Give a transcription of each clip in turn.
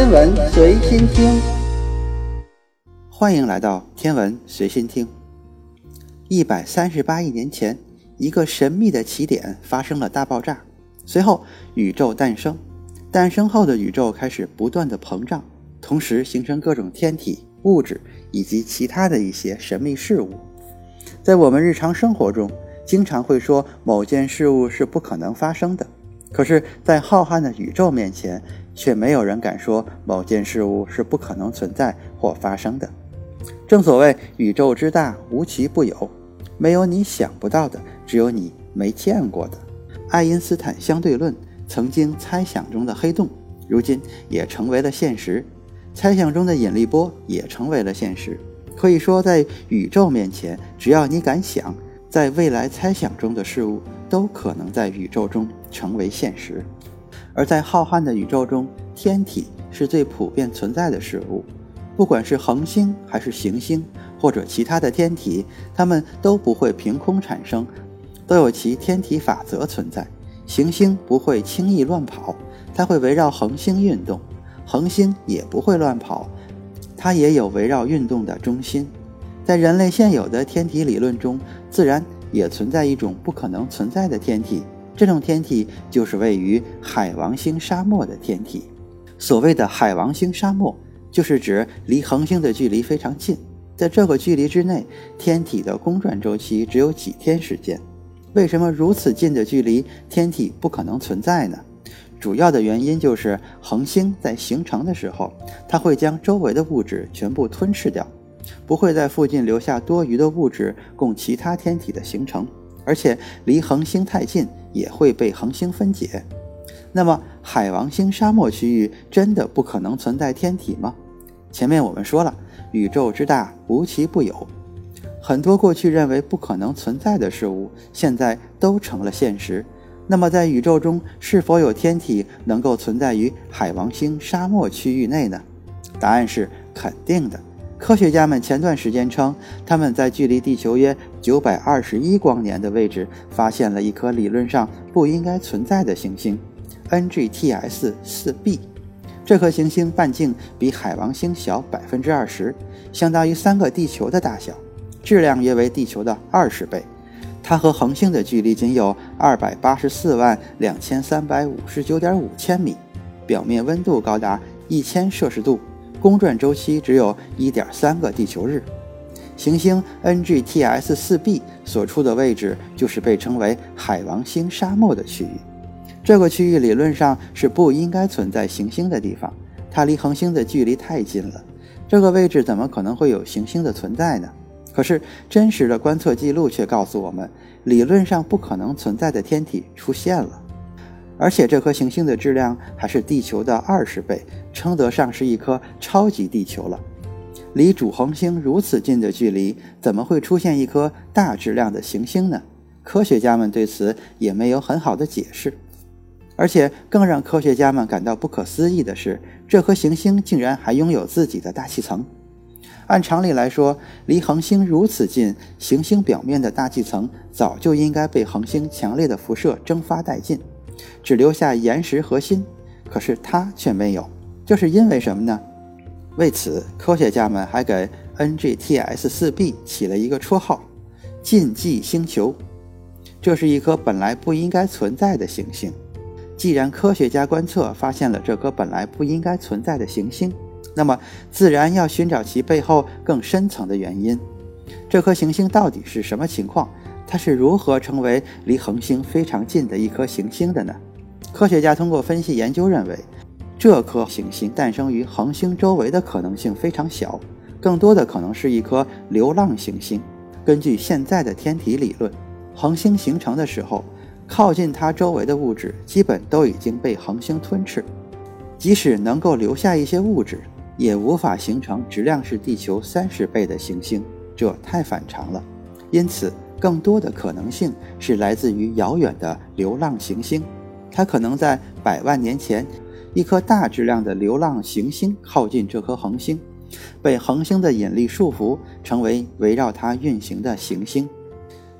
天文随心听，欢迎来到天文随心听。一百三十八亿年前，一个神秘的起点发生了大爆炸，随后宇宙诞生。诞生后的宇宙开始不断的膨胀，同时形成各种天体、物质以及其他的一些神秘事物。在我们日常生活中，经常会说某件事物是不可能发生的。可是，在浩瀚的宇宙面前，却没有人敢说某件事物是不可能存在或发生的。正所谓宇宙之大，无奇不有，没有你想不到的，只有你没见过的。爱因斯坦相对论曾经猜想中的黑洞，如今也成为了现实；猜想中的引力波也成为了现实。可以说，在宇宙面前，只要你敢想，在未来猜想中的事物。都可能在宇宙中成为现实，而在浩瀚的宇宙中，天体是最普遍存在的事物。不管是恒星还是行星，或者其他的天体，它们都不会凭空产生，都有其天体法则存在。行星不会轻易乱跑，它会围绕恒星运动；恒星也不会乱跑，它也有围绕运动的中心。在人类现有的天体理论中，自然。也存在一种不可能存在的天体，这种天体就是位于海王星沙漠的天体。所谓的海王星沙漠，就是指离恒星的距离非常近，在这个距离之内，天体的公转周期只有几天时间。为什么如此近的距离，天体不可能存在呢？主要的原因就是恒星在形成的时候，它会将周围的物质全部吞噬掉。不会在附近留下多余的物质供其他天体的形成，而且离恒星太近也会被恒星分解。那么，海王星沙漠区域真的不可能存在天体吗？前面我们说了，宇宙之大，无奇不有。很多过去认为不可能存在的事物，现在都成了现实。那么，在宇宙中是否有天体能够存在于海王星沙漠区域内呢？答案是肯定的。科学家们前段时间称，他们在距离地球约九百二十一光年的位置发现了一颗理论上不应该存在的行星，NGTS 四 b。这颗行星半径比海王星小百分之二十，相当于三个地球的大小，质量约为地球的二十倍。它和恒星的距离仅有二百八十四万两千三百五十九点五千米，表面温度高达一千摄氏度。公转周期只有一点三个地球日，行星 NGTS 四 b 所处的位置就是被称为海王星沙漠的区域。这个区域理论上是不应该存在行星的地方，它离恒星的距离太近了。这个位置怎么可能会有行星的存在呢？可是真实的观测记录却告诉我们，理论上不可能存在的天体出现了。而且这颗行星的质量还是地球的二十倍，称得上是一颗超级地球了。离主恒星如此近的距离，怎么会出现一颗大质量的行星呢？科学家们对此也没有很好的解释。而且更让科学家们感到不可思议的是，这颗行星竟然还拥有自己的大气层。按常理来说，离恒星如此近，行星表面的大气层早就应该被恒星强烈的辐射蒸发殆尽。只留下岩石核心，可是它却没有，这是因为什么呢？为此，科学家们还给 NGTS 四 b 起了一个绰号“禁忌星球”。这是一颗本来不应该存在的行星。既然科学家观测发现了这颗本来不应该存在的行星，那么自然要寻找其背后更深层的原因。这颗行星到底是什么情况？它是如何成为离恒星非常近的一颗行星的呢？科学家通过分析研究认为，这颗行星诞生于恒星周围的可能性非常小，更多的可能是一颗流浪行星。根据现在的天体理论，恒星形成的时候，靠近它周围的物质基本都已经被恒星吞噬，即使能够留下一些物质，也无法形成质量是地球三十倍的行星，这太反常了。因此。更多的可能性是来自于遥远的流浪行星，它可能在百万年前，一颗大质量的流浪行星靠近这颗恒星，被恒星的引力束缚，成为围绕它运行的行星。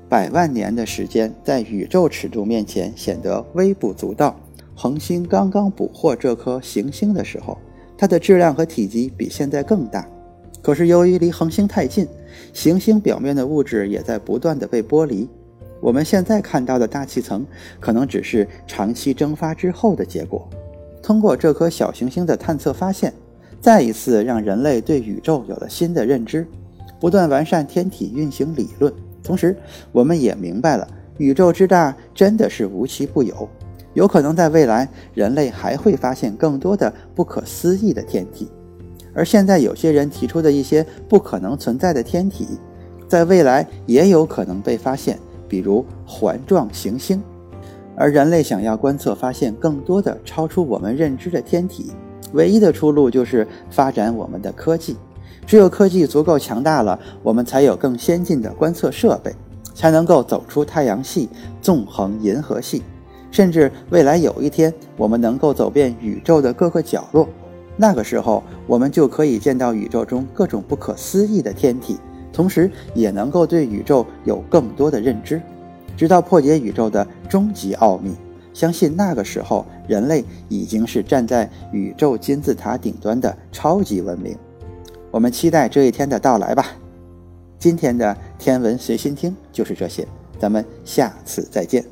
百万年的时间在宇宙尺度面前显得微不足道。恒星刚刚捕获这颗行星的时候，它的质量和体积比现在更大。可是由于离恒星太近，行星表面的物质也在不断的被剥离。我们现在看到的大气层，可能只是长期蒸发之后的结果。通过这颗小行星的探测发现，再一次让人类对宇宙有了新的认知，不断完善天体运行理论。同时，我们也明白了宇宙之大真的是无奇不有，有可能在未来人类还会发现更多的不可思议的天体。而现在有些人提出的一些不可能存在的天体，在未来也有可能被发现，比如环状行星。而人类想要观测发现更多的超出我们认知的天体，唯一的出路就是发展我们的科技。只有科技足够强大了，我们才有更先进的观测设备，才能够走出太阳系，纵横银河系，甚至未来有一天，我们能够走遍宇宙的各个角落。那个时候，我们就可以见到宇宙中各种不可思议的天体，同时也能够对宇宙有更多的认知，直到破解宇宙的终极奥秘。相信那个时候，人类已经是站在宇宙金字塔顶端的超级文明。我们期待这一天的到来吧。今天的天文随心听就是这些，咱们下次再见。